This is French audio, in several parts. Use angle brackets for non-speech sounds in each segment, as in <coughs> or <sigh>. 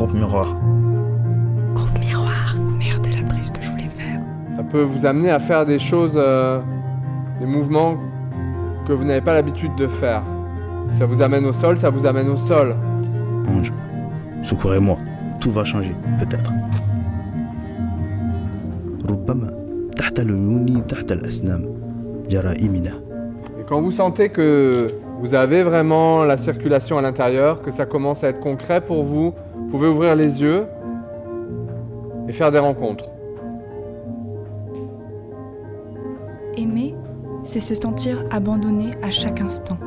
groupe miroir. Groupe miroir, merde, la prise que je voulais faire. Ça peut vous amener à faire des choses, euh, des mouvements que vous n'avez pas l'habitude de faire. Si ça vous amène au sol, ça vous amène au sol. Ange, secourez-moi, tout va changer, peut-être. Et quand vous sentez que vous avez vraiment la circulation à l'intérieur, que ça commence à être concret pour vous, vous pouvez ouvrir les yeux et faire des rencontres. Aimer, c'est se sentir abandonné à chaque instant.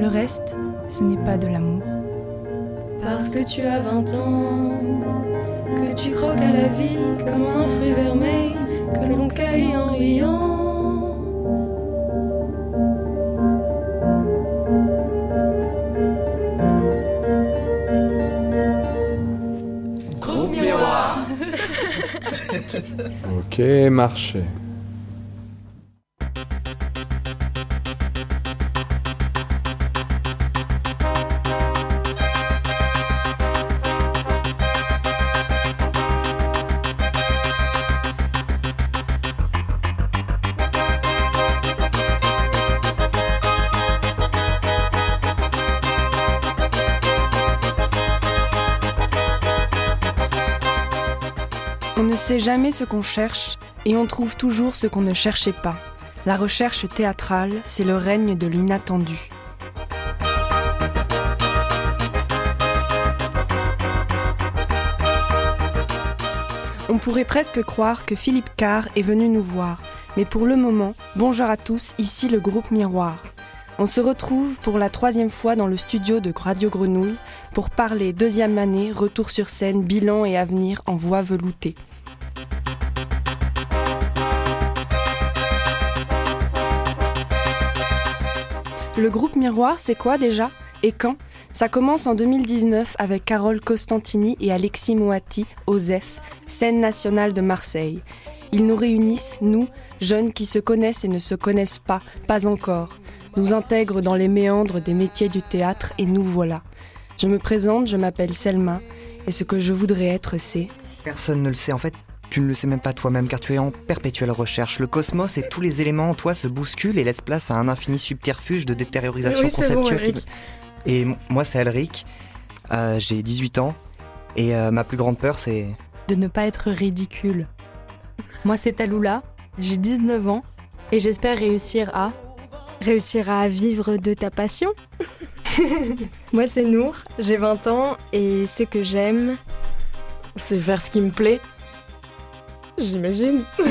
Le reste, ce n'est pas de l'amour. Parce que tu as 20 ans, que tu croques à la vie comme un fruit vermeil que l'on cueille en riant. Ok, marchez. Sait jamais ce qu'on cherche et on trouve toujours ce qu'on ne cherchait pas. La recherche théâtrale, c'est le règne de l'inattendu. On pourrait presque croire que Philippe Carr est venu nous voir, mais pour le moment, bonjour à tous, ici le groupe Miroir. On se retrouve pour la troisième fois dans le studio de Radio Grenouille pour parler deuxième année, retour sur scène, bilan et avenir en voix veloutée. Le groupe Miroir, c'est quoi déjà Et quand? Ça commence en 2019 avec Carole Costantini et Alexis Moati, OSEF, scène nationale de Marseille. Ils nous réunissent, nous, jeunes qui se connaissent et ne se connaissent pas, pas encore, nous intègrent dans les méandres des métiers du théâtre et nous voilà. Je me présente, je m'appelle Selma, et ce que je voudrais être, c'est... Personne ne le sait. En fait, tu ne le sais même pas toi-même car tu es en perpétuelle recherche. Le cosmos et tous les éléments en toi se bousculent et laissent place à un infini subterfuge de détériorisation Oui, c'est bon, conceptuelle. Et moi, c'est Elric. Euh, J'ai 18 ans. Et euh, ma plus grande peur, c'est. de ne pas être ridicule. Moi, c'est Taloula, j'ai 19 ans et j'espère réussir à. Réussir à vivre de ta passion <laughs> Moi, c'est Nour, j'ai 20 ans et ce que j'aime, C'est faire ce qui me plaît. J'imagine. <laughs>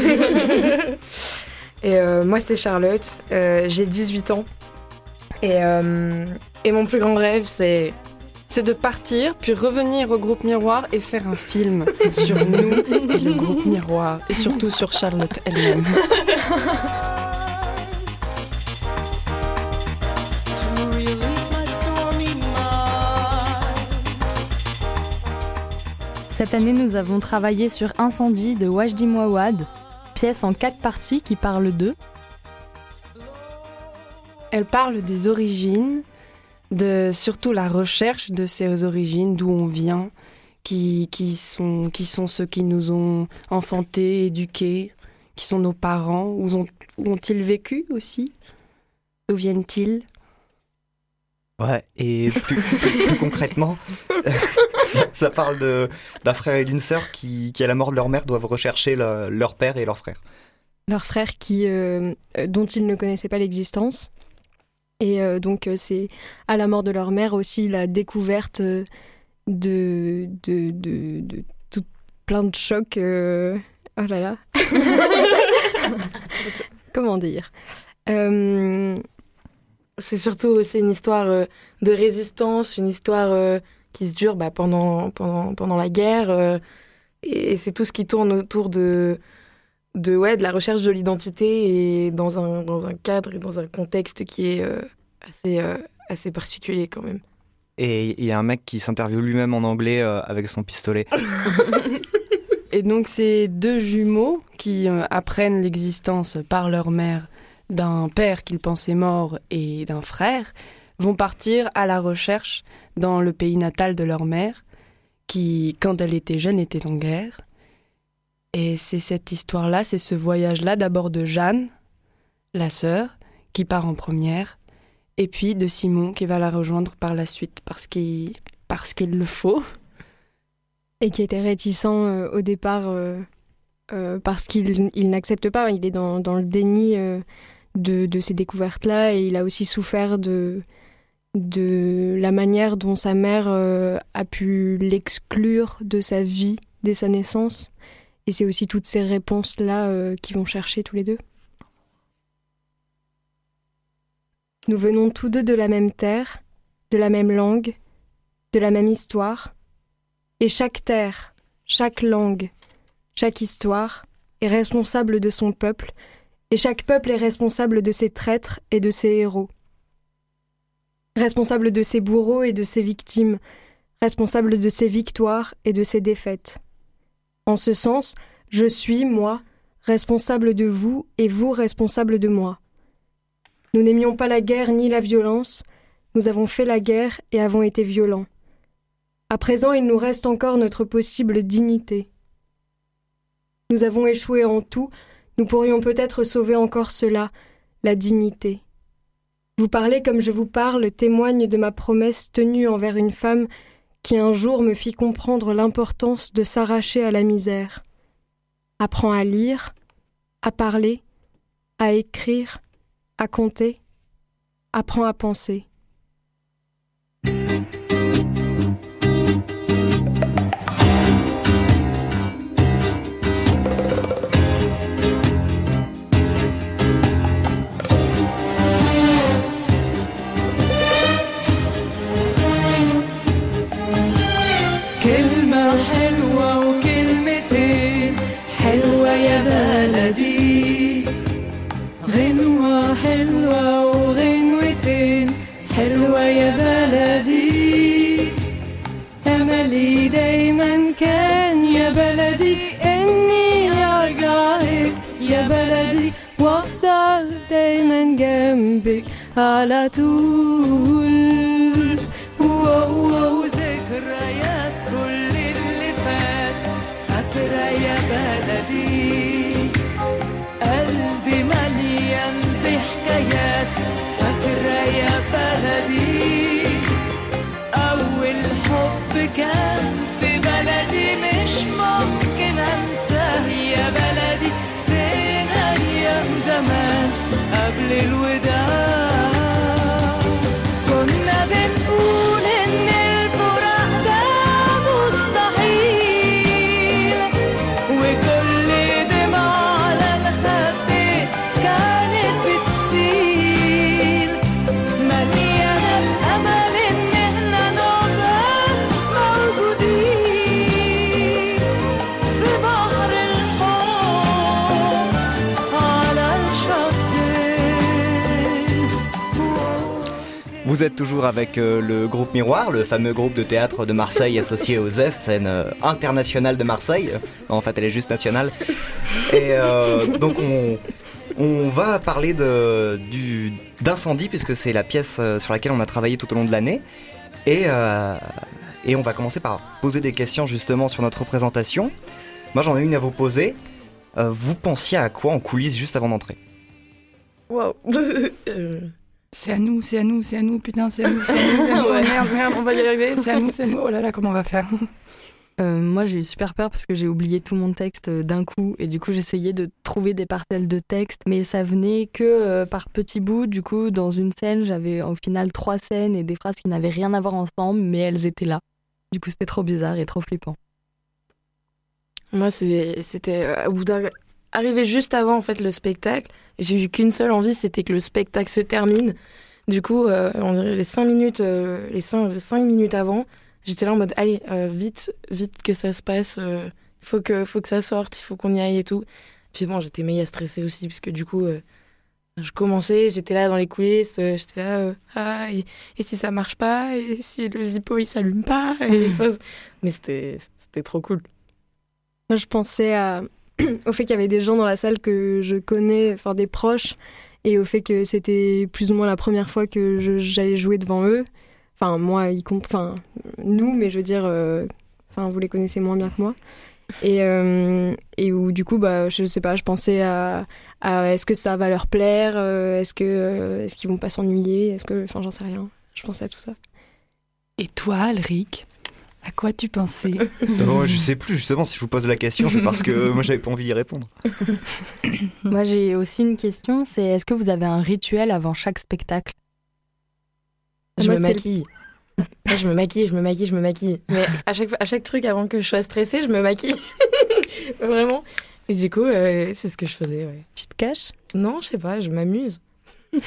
et euh, moi, c'est Charlotte. euh, j'ai 18 ans. Et, euh, et mon plus grand rêve, c'est. C'est de partir, puis revenir au groupe Miroir et faire un film sur nous et le groupe Miroir, et surtout sur Charlotte elle-même. <laughs> Cette année, nous avons travaillé sur Incendie de Wajdi Mouawad, pièce en quatre parties qui parle d'eux. Elle parle des origines, de surtout la recherche de ces origines, d'où on vient, qui, qui, sont, qui sont ceux qui nous ont enfantés, éduqués, qui sont nos parents, où ont- où ont-ils vécu aussi? D'où viennent-ils? Ouais, et plus, concrètement, <laughs> ça, parle d'un frère et d'une sœur qui, à la mort de leur mère, doivent rechercher le- leur père et leur frère. leur frère qui, euh, dont ils ne connaissaient pas l'existence. Et euh, donc, euh, c'est à la mort de leur mère aussi la découverte de, tout plein de chocs. Oh là là. <laughs> Comment dire? C'est surtout aussi une histoire euh, de résistance, une histoire euh, qui se dure bah, pendant, pendant, pendant la guerre. euh, et c'est tout ce qui tourne autour de, de, ouais, de la recherche de l'identité et dans un, dans un cadre et dans un contexte qui est euh, assez, euh, assez particulier quand même. Et il y a un mec qui s'interviewe lui-même en anglais euh, avec son pistolet. <laughs> Et donc ces deux jumeaux qui euh, apprennent l'existence par leur mère d'un père qu'ils pensaient mort et d'un frère vont partir à la recherche dans le pays natal de leur mère, qui, quand elle était jeune, était en guerre. Et c'est cette histoire-là, c'est ce voyage-là, d'abord de Jeanne, la sœur, qui part en première, et puis de Simon qui va la rejoindre par la suite parce qu'il parce qu'il le faut. Et qui était réticent euh, au départ euh, euh, parce qu'il il n'accepte pas, il est dans, dans le déni de, ces découvertes-là et il a aussi souffert de, de la manière dont sa mère a pu l'exclure de sa vie dès sa naissance. Et c'est aussi toutes ces réponses-là qu'ils vont chercher tous les deux. Nous venons tous deux de la même terre, de la même langue, de la même histoire, et chaque terre, chaque langue, chaque histoire est responsable de son peuple, et chaque peuple est responsable de ses traîtres et de ses héros. Responsable de ses bourreaux et de ses victimes, responsable de ses victoires et de ses défaites. En ce sens, je suis, moi, responsable de vous et vous responsable de moi. Nous n'aimions pas la guerre ni la violence, nous avons fait la guerre et avons été violents. À présent, il nous reste encore notre possible dignité. Nous avons échoué en tout, nous pourrions peut-être sauver encore cela, la dignité. Vous parlez comme je vous parle témoigne de ma promesse tenue envers une femme qui un jour me fit comprendre l'importance de s'arracher à la misère. Apprends à lire, à parler, à écrire, à compter, apprends à penser. كلمة حلوة وكلمتين حلوة يا بلدي. غنوة حلوة وغنوتين حلوة يا بلدي. أملي دايما كان يا بلدي إني أرجع يا بلدي. وأفضل دايما جنبك على طول. حب كان في بلدي مش ممكن أنساه يا بلدي فين أيام زمان؟ قبل الوداع Vous êtes toujours avec euh, le groupe Miroir, le fameux groupe de théâtre de Marseille associé au ZEF, scène euh, internationale de Marseille. Non, en fait, elle est juste nationale. Et euh, donc, on, va parler d'incendie, puisque c'est la pièce sur laquelle on a travaillé tout au long de l'année. Et, on va commencer par poser des questions justement sur notre représentation. Moi, j'en ai une à vous poser. Vous pensiez à quoi en coulisses juste avant d'entrer? Waouh. <laughs> C'est à nous, c'est à nous, c'est à nous, putain, c'est à nous, c'est à nous, c'est à nous. <laughs> Merde, merde, on va y arriver, c'est à nous, c'est à nous. Oh là là, comment on va faire? Euh, moi, j'ai eu super peur parce que j'ai oublié tout mon texte euh, d'un coup et du coup, j'essayais de trouver des parcelles de texte, mais ça venait que euh, par petits bouts. Du coup, dans une scène, j'avais au final trois scènes et des phrases qui n'avaient rien à voir ensemble, mais elles étaient là. Du coup, c'était trop bizarre et trop flippant. Moi, c'était au bout d'un- arrivé juste avant en fait le spectacle. J'ai eu qu'une seule envie, c'était que le spectacle se termine. Du coup, euh, les cinq minutes, euh, les cinq, les cinq minutes avant, j'étais là en mode allez euh, vite, vite que ça se passe. Il faut que, faut que ça sorte, il faut qu'on y aille et tout. Puis bon, j'étais méga stressée aussi parce que du coup, je commençais, j'étais là dans les coulisses, j'étais là, ah et, et si ça marche pas, et si le zippo il s'allume pas, et, <laughs> mais c'était, c'était trop cool. Moi, je pensais à- <clears throat> au fait qu'il y avait des gens dans la salle que je connais, enfin des proches, et au fait que c'était plus ou moins la première fois que j'allais jouer devant eux. Enfin, moi, comp- enfin, nous, mais je veux dire, euh, enfin vous les connaissez moins bien que moi. Et, euh, et où du coup, bah, je sais pas, je pensais à, à est-ce que ça va leur plaire, euh, est-ce que est-ce qu'ils vont pas s'ennuyer, est-ce que, enfin j'en sais rien. Je pensais à tout ça. Et toi, Alric, à quoi tu pensais Oh, je sais plus justement si je vous pose la question, c'est parce que moi j'avais pas envie d'y répondre. <coughs> Moi, j'ai aussi une question, c'est est-ce que vous avez un rituel avant chaque spectacle? Je Moi, me le- maquille. Je me maquille, je me maquille, je me maquille. Mais à chaque, à chaque truc, avant que je sois stressée, je me maquille. <laughs> Vraiment. Et du coup, euh, c'est ce que je faisais. ouais. Tu te caches? Non, je sais pas, je m'amuse. <laughs>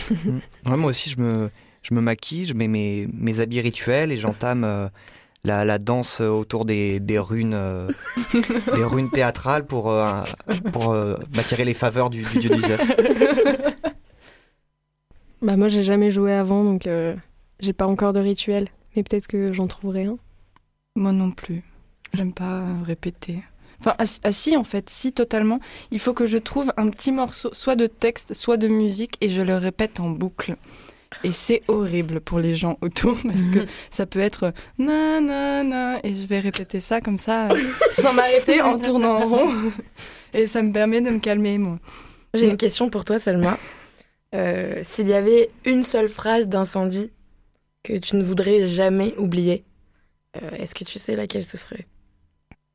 Ouais, moi aussi je me, je me maquille, je mets mes, mes habits rituels et j'entame euh, la, la danse autour des, des runes euh, des runes théâtrales pour, euh, pour euh, m'attirer les faveurs du, du dieu. <laughs> Bah moi j'ai jamais joué avant donc euh, j'ai pas encore de rituel, mais peut-être que j'en trouverai un. Moi non plus. J'aime pas répéter. Enfin, ah, ah si, en fait, si, totalement. Il faut que je trouve un petit morceau, soit de texte, soit de musique, et je le répète en boucle. Et c'est horrible pour les gens autour, <laughs> parce que <laughs> ça peut être na na na, et je vais répéter ça comme ça, euh, sans m'arrêter, en tournant en rond. <laughs> Et ça me permet de me calmer, moi. J'ai une question pour toi, Selma. Euh, S'il y avait une seule phrase d'incendie que tu ne voudrais jamais oublier, euh, est-ce que tu sais laquelle ce serait?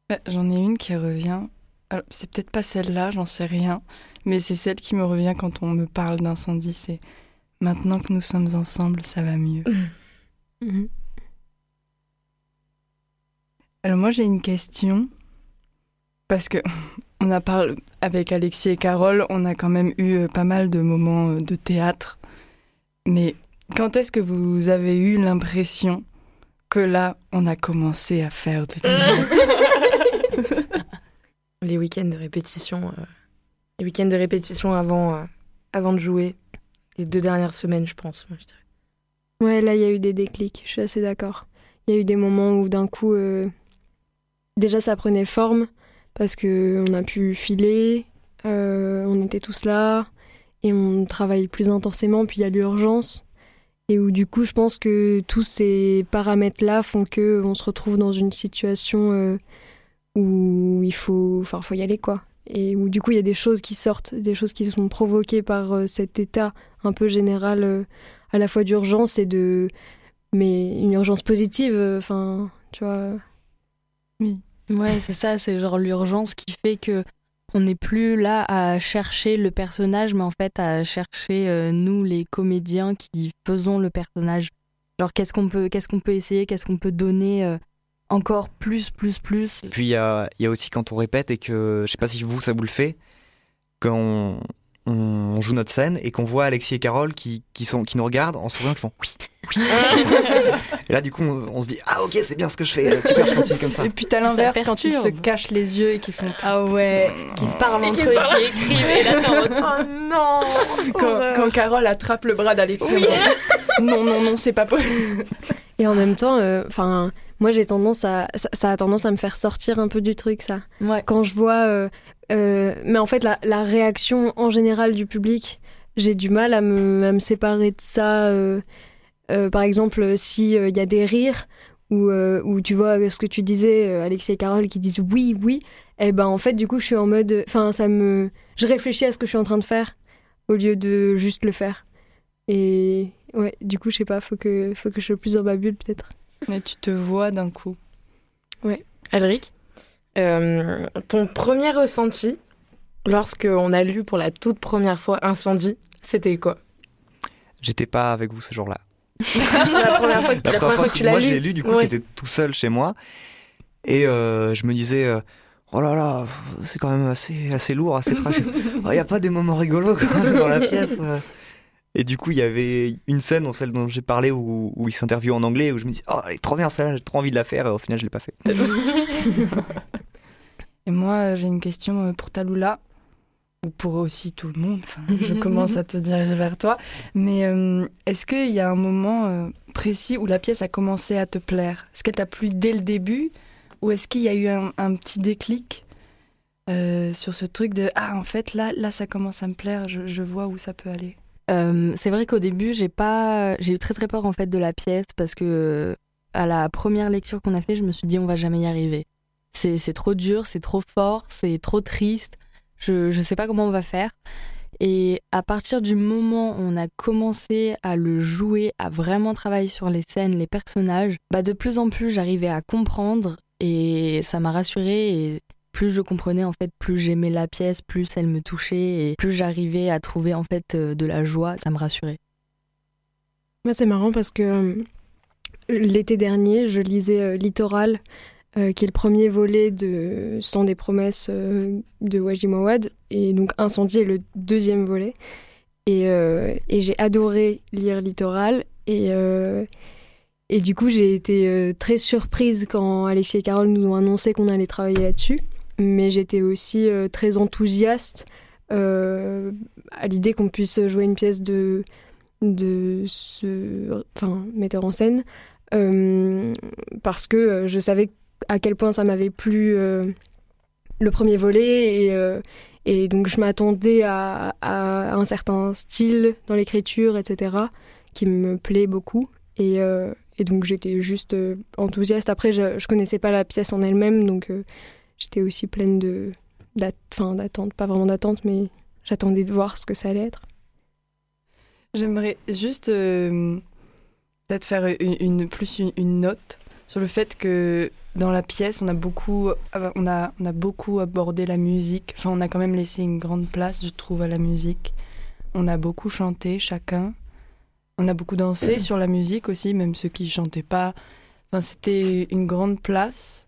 Bah, J'en ai une qui revient. Alors, c'est peut-être pas celle-là, j'en sais rien, mais c'est celle qui me revient quand on me parle d'incendie. C'est maintenant que nous sommes ensemble, ça va mieux. <laughs> Mhm. Alors moi j'ai une question parce que <laughs> on a parlé avec Alexis et Carole, on a quand même eu euh, pas mal de moments euh, de théâtre. Mais quand est-ce que vous avez eu l'impression que là on a commencé à faire du théâtre? <laughs> Les week-ends de répétition. euh, les week-ends de répétition avant, euh, avant de jouer. Les deux dernières semaines, je pense. moi, je dirais. Ouais, là il y a eu des déclics, je suis assez d'accord. Il y a eu des moments où d'un coup, euh, déjà ça prenait forme parce que on a pu filer, euh, on était tous là et on travaille plus intensément. Puis il y a l'urgence et où du coup je pense que tous ces paramètres-là font que on se retrouve dans une situation euh, où il faut, enfin faut y aller quoi. Et où du coup il y a des choses qui sortent, des choses qui sont provoquées par euh, cet état un peu général. euh, à la fois d'urgence et de mais une urgence positive enfin tu vois Ouais, c'est ça, c'est genre l'urgence qui fait que on n'est plus là à chercher le personnage, mais en fait à chercher euh, nous les comédiens qui faisons le personnage. Genre qu'est-ce qu'on peut, qu'est-ce qu'on peut essayer, qu'est-ce qu'on peut donner euh, encore plus, plus, plus. Puis il y a, il y a aussi quand on répète et que je sais pas si vous ça vous le fait, quand on, on joue notre scène et qu'on voit Alexis et Carole qui, qui, sont, qui nous regardent en souriant, qui font oui, oui, c'est ça. <laughs> Et là du coup on, on se dit ah ok c'est bien ce que je fais, super je continue comme ça. Et puis t'as Ça l'inverse quand ils se cachent les yeux et qui font Ah ouais, qui se parlent entre eux, qui écrivent, et là t'es en mode, oh non <laughs> quand, quand Carole attrape le bras d'Alexis. non non non c'est pas possible. et en même temps enfin moi j'ai tendance à ça, ça a tendance à me faire sortir un peu du truc ça. Ouais. quand je vois euh, euh, mais en fait la, la réaction en général du public j'ai du mal à me, à me séparer de ça euh, par exemple si il y a des rires ou ou tu vois ce que tu disais Alexis et Carole qui disent oui oui et ben en fait du coup je suis en mode enfin ça me je réfléchis à ce que je suis en train de faire au lieu de juste le faire. Et ouais du coup je sais pas faut que faut que je sois plus dans ma bulle peut-être Mais tu te vois d'un coup. Alric, euh, ton premier ressenti lorsque on a lu pour la toute première fois Incendie, c'était quoi? J'étais pas avec vous ce jour-là. La première fois, <laughs> la première fois que tu l'as moi lu je l'ai lu du coup Ouais. c'était tout seul chez moi et euh, je me disais euh, oh là là c'est quand même assez assez lourd assez trash. <laughs> Il y a pas des moments rigolos quand même dans la <laughs> pièce. Et du coup, il y avait une scène, dans celle dont j'ai parlé, où, où il s'interviewe en anglais, où je me dis, oh, elle est trop bien celle-là, j'ai trop envie de la faire, et au final, je l'ai pas fait. <laughs> Et moi, euh, j'ai une question euh, pour Talula, ou pour aussi tout le monde. Enfin, je <laughs> commence à te diriger vers toi. Mais euh, est-ce qu'il y a un moment euh, précis où la pièce a commencé à te plaire? Est-ce qu'elle t'a plu dès le début Ou est-ce qu'il y a eu un, un petit déclic euh, sur ce truc de Ah, en fait, là, là ça commence à me plaire, je, je vois où ça peut aller? Euh, c'est vrai qu'au début, j'ai pas, j'ai eu très très peur en fait de la pièce parce que à la première lecture qu'on a fait, je me suis dit on va jamais y arriver. C'est trop dur, c'est trop fort, c'est trop triste. Je je sais pas comment on va faire. Et à partir du moment où on a commencé à le jouer, à vraiment travailler sur les scènes, les personnages, bah de plus en plus j'arrivais à comprendre et ça m'a rassurée plus je comprenais en fait, plus j'aimais la pièce, plus elle me touchait et plus j'arrivais à trouver en fait euh, de la joie, ça me rassurait. Moi, c'est marrant parce que euh, l'été dernier, je lisais euh, Littoral, qui est le premier volet de Sans des promesses de Wajid Mawad, et donc Incendie est le deuxième volet. Et, j'ai adoré lire Littoral, et, et du coup, j'ai été très surprise quand Alexis et Carole nous ont annoncé qu'on allait travailler là-dessus. Mais j'étais aussi euh, très enthousiaste euh, à l'idée qu'on puisse jouer une pièce de, de ce enfin, metteur en scène euh, parce que je savais à quel point ça m'avait plu le premier volet et, et donc je m'attendais à, un certain style dans l'écriture, etc., qui me plaît beaucoup. Et, et donc j'étais juste enthousiaste. Après, je, je connaissais pas la pièce en elle-même, donc j'étais aussi pleine de d'attente, pas vraiment d'attente, mais j'attendais de voir ce que ça allait être. J'aimerais juste euh, peut-être faire une, une- plus une, une note sur le fait que dans la pièce, on a beaucoup, euh, on a, on a beaucoup abordé la musique. Enfin, on a quand même laissé une grande place, je trouve, à la musique. On a beaucoup chanté chacun. On a beaucoup dansé <clears throat> sur la musique aussi, même ceux qui chantaient pas. Enfin, c'était une grande place.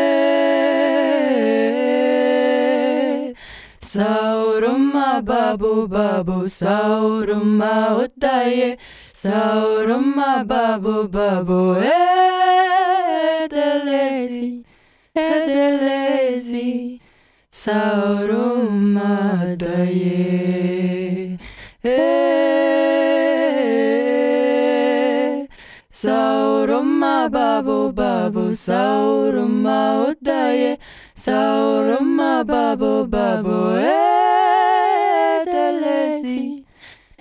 Sauroma babo babo Sauroma otaye Sauroma babo babo Edelezi Edelezi Sauroma daye Eh, Sauroma babo babo Sauroma otaye Sauroma babo babo Edelezi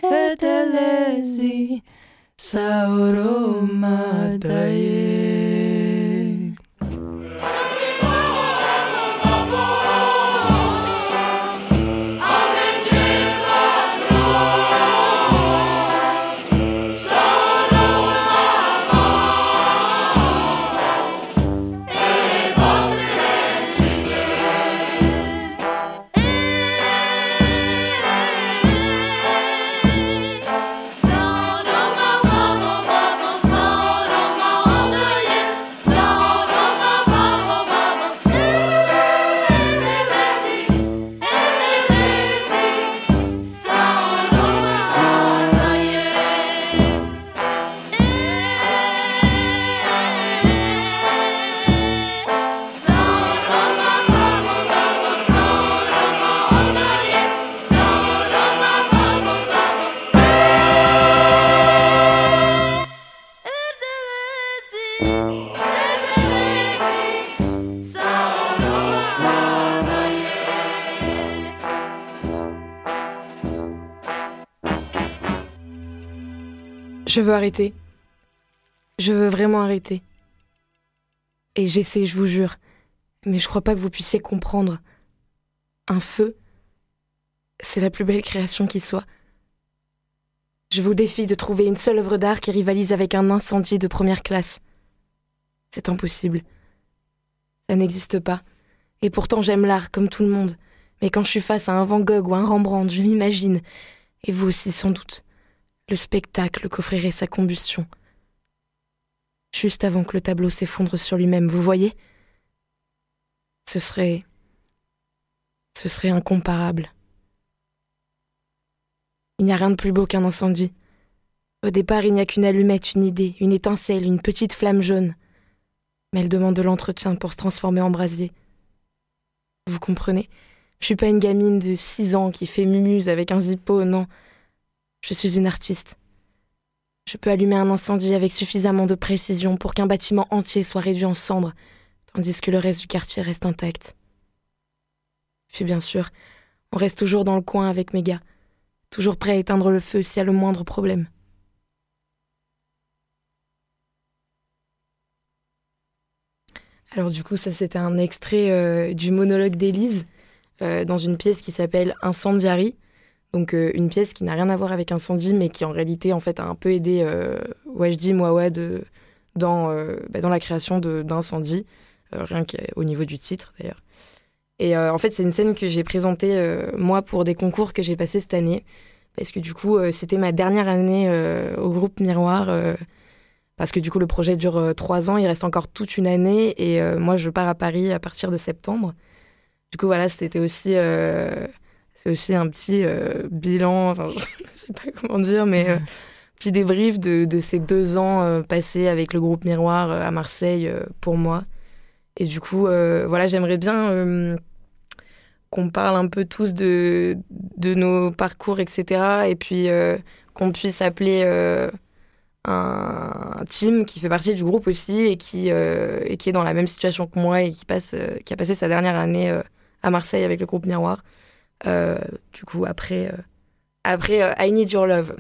Edelezi Sauroma daye Je veux arrêter. Je veux vraiment arrêter. Et j'essaie, je vous jure. Mais je crois pas que vous puissiez comprendre. Un feu, c'est la plus belle création qui soit. Je vous défie de trouver une seule œuvre d'art qui rivalise avec un incendie de première classe. C'est impossible. Ça n'existe pas. Et pourtant j'aime l'art comme tout le monde. Mais quand je suis face à un Van Gogh ou un Rembrandt, je m'imagine, et vous aussi sans doute, le spectacle qu'offrirait sa combustion. Juste avant que le tableau s'effondre sur lui-même, vous voyez? Ce serait... Ce serait incomparable. Il n'y a rien de plus beau qu'un incendie. Au départ, il n'y a qu'une allumette, une idée, une étincelle, une petite flamme jaune. mais elle demande de l'entretien pour se transformer en brasier. Vous comprenez? Je suis pas une gamine de 6 ans qui fait mumuse avec un zippo, non. Je suis une artiste. Je peux allumer un incendie avec suffisamment de précision pour qu'un bâtiment entier soit réduit en cendres, tandis que le reste du quartier reste intact. Puis bien sûr, on reste toujours dans le coin avec mes gars, toujours prêt à éteindre le feu s'il y a le moindre problème. Alors du coup, ça c'était un extrait euh, du monologue d'Élise euh, dans une pièce qui s'appelle Incendiary. Donc euh, une pièce qui n'a rien à voir avec incendie, mais qui en réalité en fait a un peu aidé euh, Wajdi Mouawad euh, dans, euh, bah, dans la création d'Incendie, rien qu'au niveau du titre d'ailleurs. Et en fait c'est une scène que j'ai présentée moi pour des concours que j'ai passés cette année, parce que du coup c'était ma dernière année au groupe Miroir. parce que du coup, le projet dure trois ans, il reste encore toute une année, et moi, je pars à Paris à partir de septembre. Du coup, voilà, c'était aussi, c'est aussi un petit euh, bilan, enfin, <laughs> je sais pas comment dire, mais euh, petit débrief de, de ces deux ans euh, passés avec le groupe Miroir euh, à Marseille pour moi. Et du coup, voilà, j'aimerais bien qu'on parle un peu tous de, de nos parcours, etc. Et puis qu'on puisse appeler un team qui fait partie du groupe aussi et qui, euh, et qui est dans la même situation que moi et qui, passe, euh, qui a passé sa dernière année euh, à Marseille avec le groupe Miroir. Euh, du coup, après, euh, après euh, I Need Your Love.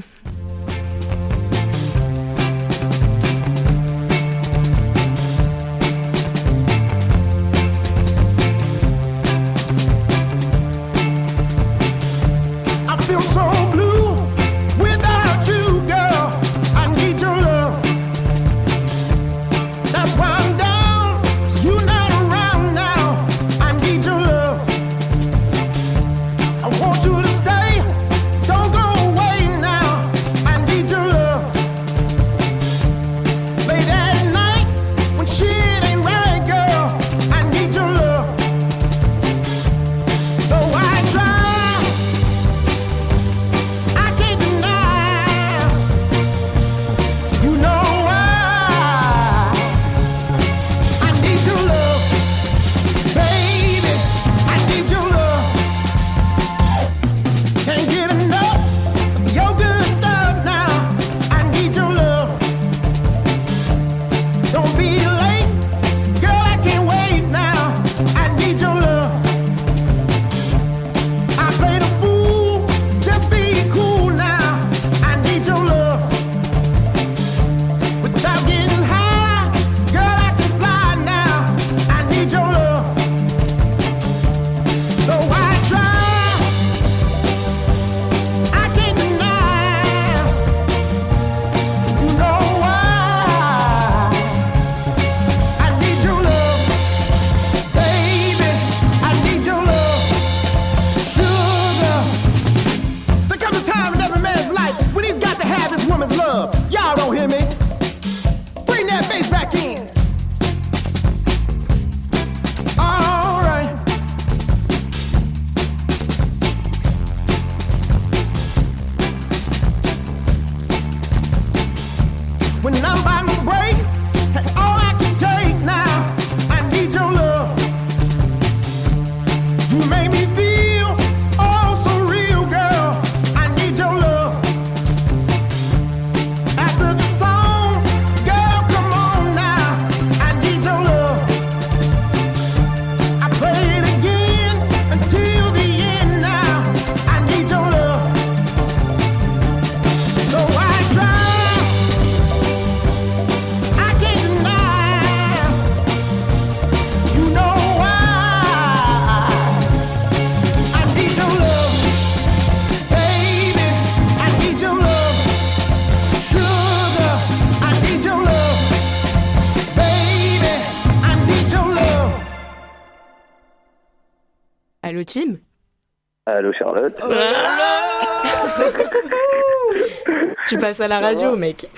<laughs> Tu passes à la radio, mec.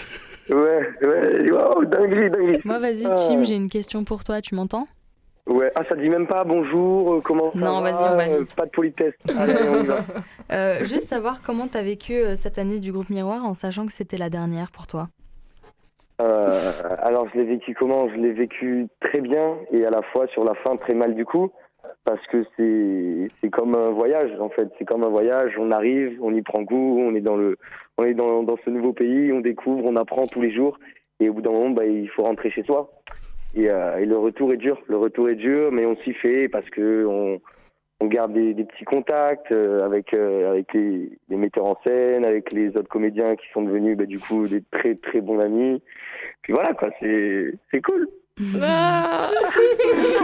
Ouais, ouais, wow, dinguerie, dinguerie. Moi, vas-y, Ah. Tim, j'ai une question pour toi. Tu m'entends? Ouais, ah ça dit même pas bonjour, euh, comment ça Non, va vas-y, on va euh, vite. Pas de politesse. Allez, on y va. <laughs> Euh, Juste savoir comment t'as vécu euh, cette année du groupe Miroir en sachant que c'était la dernière pour toi. Euh, alors je l'ai vécu comment? Je l'ai vécu très bien et à la fois sur la fin très mal du coup parce que c'est c'est comme un voyage en fait. C'est comme un voyage on arrive on y prend goût on est dans le on est dans, dans ce nouveau pays on découvre on apprend tous les jours et au bout d'un moment bah, il faut rentrer chez soi. Et, euh, et le retour est dur. Le retour est dur mais on s'y fait parce que on on garde des, des petits contacts euh, avec euh, avec les, les metteurs en scène avec les autres comédiens qui sont devenus bah, du coup des très très bons amis. Puis voilà quoi. C'est c'est cool Ah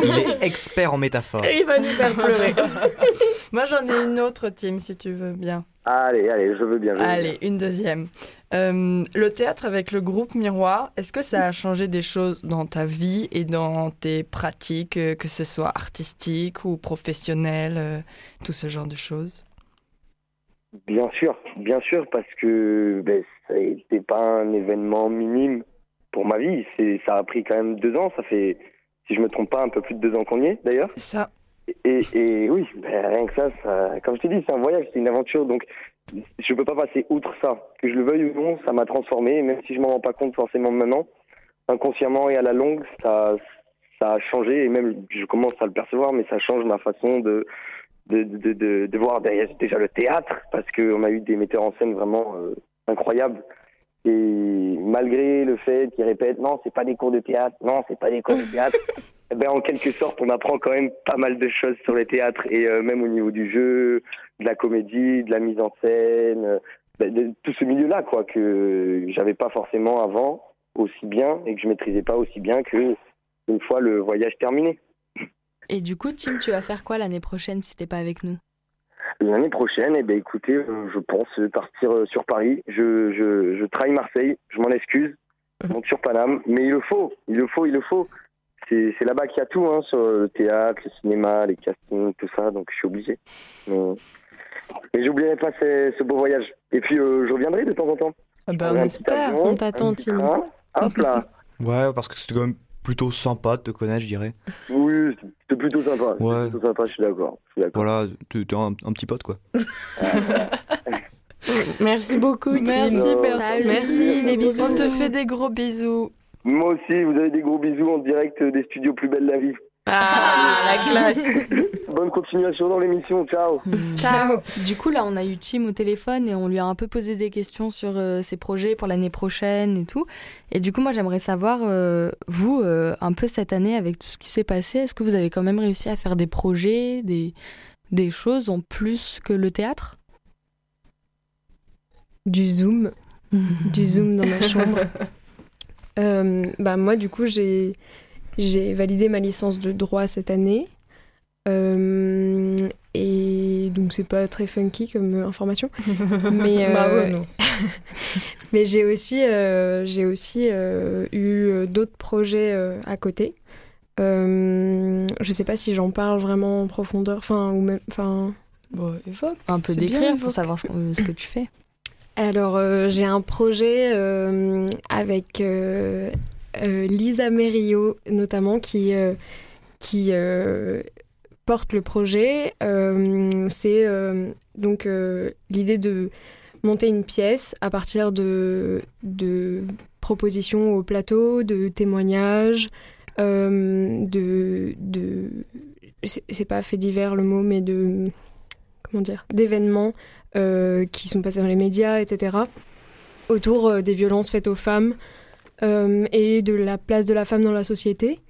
Il est expert en métaphores. Il va nous faire pleurer. <laughs> Moi, j'en ai une autre, Tim, si tu veux bien. allez allez je veux bien je veux bien. Allez, une deuxième. Euh, le théâtre avec le groupe Miroir, est-ce que ça a changé des choses dans ta vie et dans tes pratiques, euh, que ce soit artistiques ou professionnelles, euh, tout ce genre de choses? Bien sûr, bien sûr, parce que ben, c'était pas un événement minime pour ma vie. C'est, ça a pris quand même deux ans. Ça fait, si je me trompe pas, un peu plus de deux ans qu'on y est d'ailleurs. C'est ça. Et, et oui, ben, rien que ça, ça, comme je t'ai dit, c'est un voyage, c'est une aventure. Donc, je peux pas passer outre ça. Que je le veuille ou non, ça m'a transformé. Même si je m'en rends pas compte forcément maintenant, inconsciemment et à la longue, ça, ça a changé. Et même, je commence à le percevoir, mais ça change ma façon de de, de, de, de voir derrière déjà le théâtre, parce qu'on a eu des metteurs en scène vraiment euh, incroyables. Et malgré le fait qu'ils répètent non, c'est pas des cours de théâtre, non, c'est pas des cours de <laughs> théâtre, eh ben, en quelque sorte, on apprend quand même pas mal de choses sur le théâtre, et euh, même au niveau du jeu, de la comédie, de la mise en scène, euh, ben, de tout ce milieu-là, quoi, que j'avais pas forcément avant aussi bien, et que je maîtrisais pas aussi bien que une fois le voyage terminé. Et du coup, Tim, tu vas faire quoi l'année prochaine si t'es pas avec nous? L'année prochaine, eh ben, écoutez, euh, je pense partir euh, sur Paris. Je, je, je trahis Marseille, je m'en excuse. Je monte sur Paname, mais il le faut, il le faut, il le faut. C'est c'est là-bas qu'il y a tout, hein, sur le théâtre, le cinéma, les castings, tout ça, donc je suis obligé. Mais, mais j'oublierai pas ce, ce beau voyage. Et puis, euh, je reviendrai de temps en temps. Ah bah, on espère. avion, On t'attend, Tim. Hop là. Ouais, parce que c'était quand même plutôt sympa de te connaître, je dirais. Oui, c'était plutôt sympa. Ouais. plutôt sympa, je suis d'accord. Voilà, t'es t'es un, un petit pote, quoi. <laughs> Merci beaucoup, Tim. Merci, merci. Merci, des bisous. On te fait des gros bisous. Moi aussi, vous avez des gros bisous en direct des studios Plus Belle la Vie. Ah, la classe. <laughs> Bonne continuation dans l'émission. Ciao. Ciao. <laughs> Du coup, là, on a eu Tim au téléphone et on lui a un peu posé des questions sur euh, ses projets pour l'année prochaine et tout. Et du coup, moi, j'aimerais savoir, euh, vous, euh, un peu cette année, avec tout ce qui s'est passé, est-ce que vous avez quand même réussi à faire des projets, des, des choses en plus que le théâtre? Du zoom. <laughs> du zoom dans ma chambre. Euh, bah moi, du coup, j'ai j'ai validé ma licence de droit cette année. Euh, et donc, c'est pas très funky comme information. <laughs> Mais, euh, Bah ouais, <laughs> non. mais j'ai aussi, euh, j'ai aussi euh, eu d'autres projets euh, à côté. Euh, je sais pas si j'en parle vraiment en profondeur, enfin, ou même, enfin, Bon, évoque. Un peu décrire pour savoir ce, ce que tu fais. Alors, euh, j'ai un projet euh, avec Lisa Merio, notamment, qui, euh, qui euh, porte le projet. Euh, C'est euh, donc euh, l'idée de monter une pièce à partir de, de propositions au plateau, de témoignages, euh, de. de c'est pas fait divers le mot, mais de. Comment dire D'événements euh, qui sont passés dans les médias, etc., autour euh, des violences faites aux femmes euh, et de la place de la femme dans la société.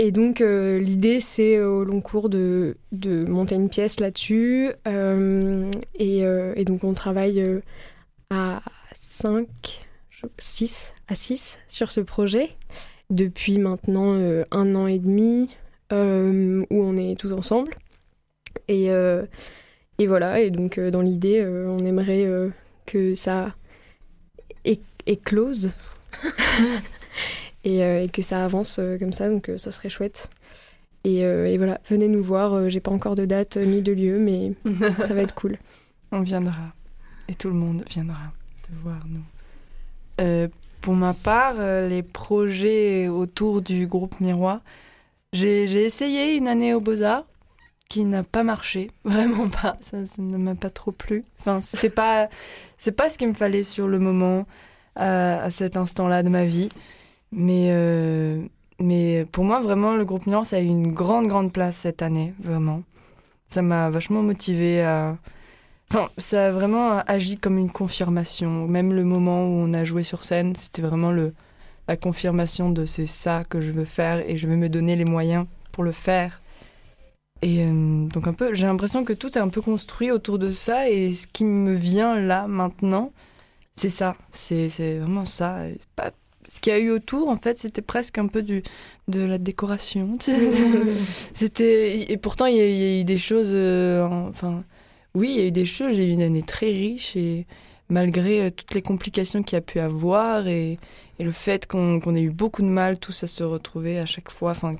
Et donc, euh, l'idée, c'est euh, au long cours de, de monter une pièce là-dessus. euh, et, euh, donc, on travaille euh, à 5, 6, à 6 sur ce projet depuis maintenant euh, un an et demi euh, où on est tous ensemble. Et, euh, et voilà, et donc euh, dans l'idée, euh, on aimerait euh, que ça éclose <laughs> et, euh, et que ça avance euh, comme ça, donc euh, ça serait chouette. Et, et voilà, venez nous voir, j'ai pas encore de date ni de lieu, mais <laughs> ça va être cool. On viendra. Et tout le monde viendra te voir, nous. Pour ma part, les projets autour du groupe Miroir, j'ai j'ai essayé une année aux Beaux-Arts qui n'a pas marché, <laughs> vraiment pas. Ça, ça ne m'a pas trop plu. Enfin, c'est pas, c'est pas ce qu'il me fallait sur le moment. À, cet instant-là de ma vie. Mais, euh, mais pour moi, vraiment, le groupe ça a eu une grande, grande place cette année, vraiment. Ça m'a vachement motivée à. Enfin, ça a vraiment agi comme une confirmation. Même le moment où on a joué sur scène, c'était vraiment le, la confirmation de c'est ça que je veux faire et je vais me donner les moyens pour le faire. Et euh, donc un peu, j'ai l'impression que tout est un peu construit autour de ça et ce qui me vient là maintenant, c'est ça, c'est vraiment ça. Pas- ce qu'il y a eu autour, en fait, c'était presque un peu du de la décoration. tu sais. <laughs> c'était et pourtant il y, a, il y a eu des choses, euh, en- enfin oui, il y a eu des choses. J'ai eu une année très riche et malgré euh, toutes les complications qu'il y a pu avoir et, et le fait qu'on ait eu beaucoup de mal tous à se retrouver à chaque fois, enfin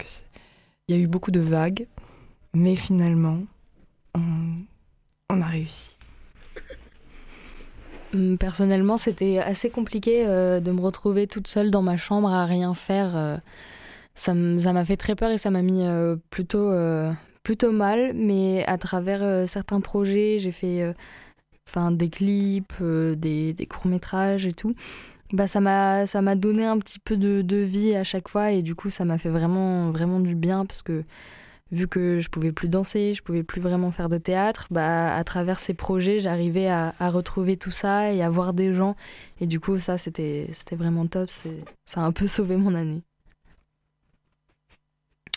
il y a eu beaucoup de vagues. Mais finalement, on, on a réussi. Hum, Personnellement, c'était assez compliqué euh, de me retrouver toute seule dans ma chambre à rien faire. euh. ça m'a fait très peur et ça m'a mis euh, plutôt, plutôt mal. Mais à travers certains projets, j'ai fait enfin, des clips, des, courts-métrages et tout. Bah, ça m'a ça m'a donné un petit peu de, de vie à chaque fois et du coup ça m'a fait vraiment vraiment du bien parce que vu que je pouvais plus danser, je pouvais plus vraiment faire de théâtre, bah à travers ces projets, j'arrivais à, retrouver tout ça et à voir des gens et du coup ça c'était vraiment top, ça a un peu <laughs> sauvé mon année.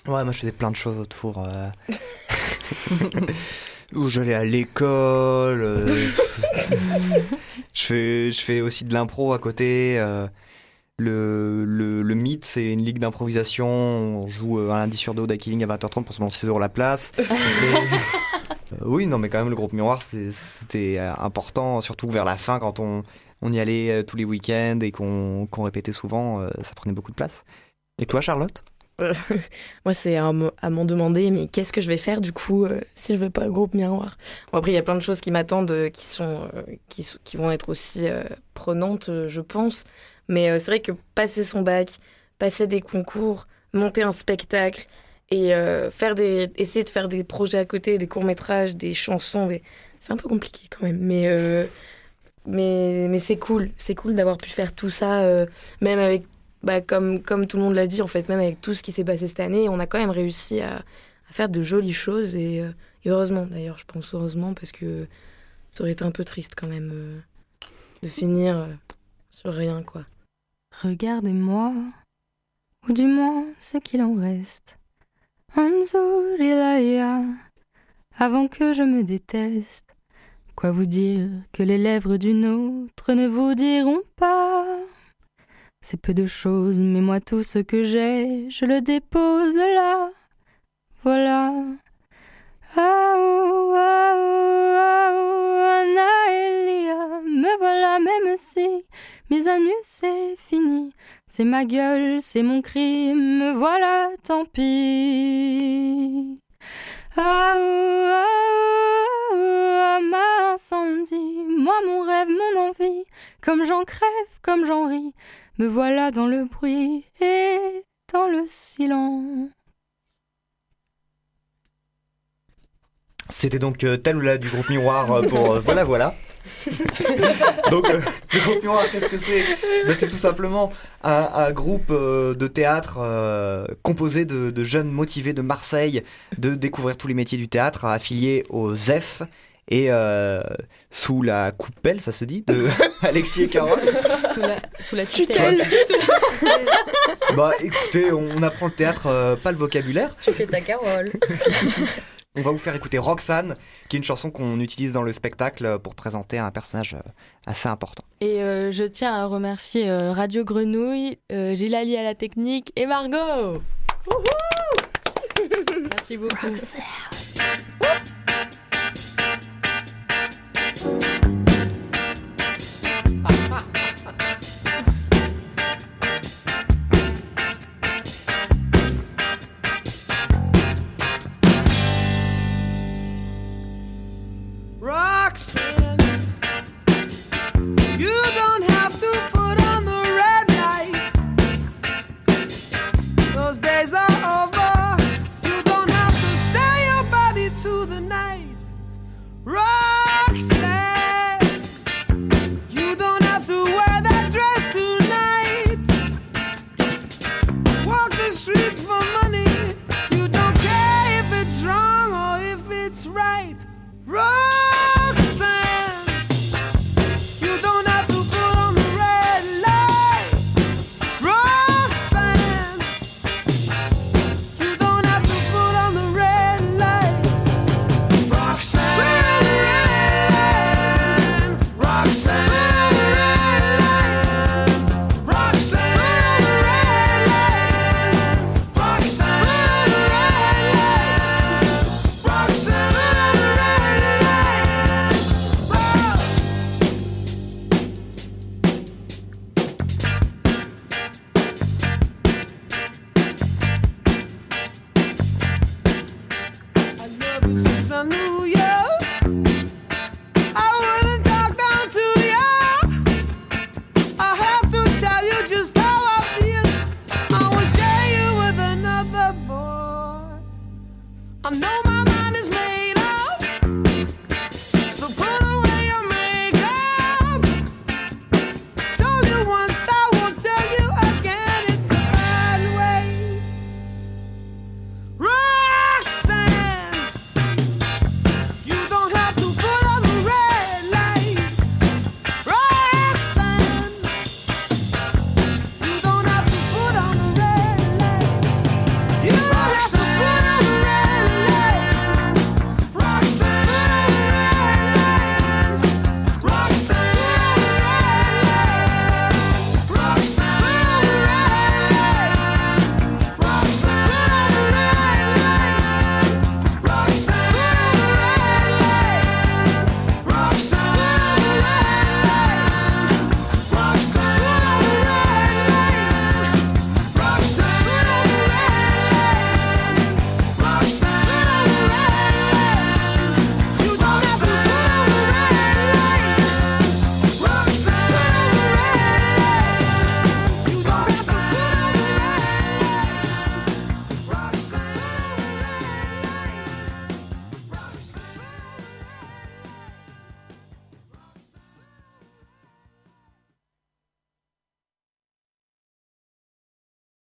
Ouais, moi je faisais plein de choses autour. euh. <laughs> Où j'allais à l'école. euh, je, fais, je fais aussi de l'impro à côté. euh. Le, le, le mythe, c'est une ligue d'improvisation. On joue euh, un lundi sur deux au Killing à 20h30 pour se demander 6 euros la place. <laughs> Et- Euh, oui, non, mais quand même, le groupe Miroir, c'était euh, important, surtout vers la fin, quand on, on y allait tous les week-ends et qu'on qu'on répétait souvent, ça prenait beaucoup de place. Et toi, Charlotte? <laughs> Moi, c'est à, me- à m'en demander, mais qu'est-ce que je vais faire du coup euh, si je veux pas groupe miroir? Bon, Après, il y a plein de choses qui m'attendent, euh, qui sont, euh, qui, vont être aussi euh, prenantes, euh, je pense. Mais euh, c'est vrai que passer son bac, passer des concours, monter un spectacle et euh, faire des, essayer de faire des projets à côté, des courts métrages, des chansons, c'est un peu compliqué quand même. Mais euh, mais, mais c'est cool, c'est cool d'avoir pu faire tout ça, même avec bah, comme, comme tout le monde l'a dit, en fait, même avec tout ce qui s'est passé cette année, on a quand même réussi à, faire de jolies choses. Et, heureusement, d'ailleurs, je pense heureusement, parce que ça aurait été un peu triste quand même de finir sur rien, quoi. Regardez-moi, ou du moins ce qu'il en reste. Anzurilaya, avant que je me déteste. Quoi vous dire que les lèvres d'une autre ne vous diront pas? C'est peu de choses, mais moi tout ce que j'ai, je le dépose là. Voilà. Oh, Anaëlia, me voilà même si mes anus c'est fini. C'est ma gueule, c'est mon crime, me voilà, tant pis. Ah, oh, ah, oh, ah, ma incendie, moi mon rêve, mon envie, comme j'en crève, comme j'en ris, me voilà dans le bruit et dans le silence. C'était donc euh, Talula du groupe Miroir euh, pour euh, <laughs> Voilà Voilà. <laughs> donc euh, le groupe Miroir, qu'est-ce que c'est? Ben, C'est tout simplement un, un groupe euh, de théâtre euh, composé de, de jeunes motivés de Marseille de découvrir tous les métiers du théâtre, affiliés au ZEF et euh, sous la coupelle, ça se dit, de <laughs> Alexis et Carole. Sous la, sous la Tutelle. Bah écoutez, on apprend le théâtre, euh, pas le vocabulaire. Tu fais ta Carole. <laughs> On va vous faire écouter Roxane, qui est une chanson qu'on utilise dans le spectacle pour présenter un personnage euh, assez important. Et euh, je tiens à remercier euh, Radio Grenouille, euh, Gilali à la technique et Margot. Wouhou Merci beaucoup.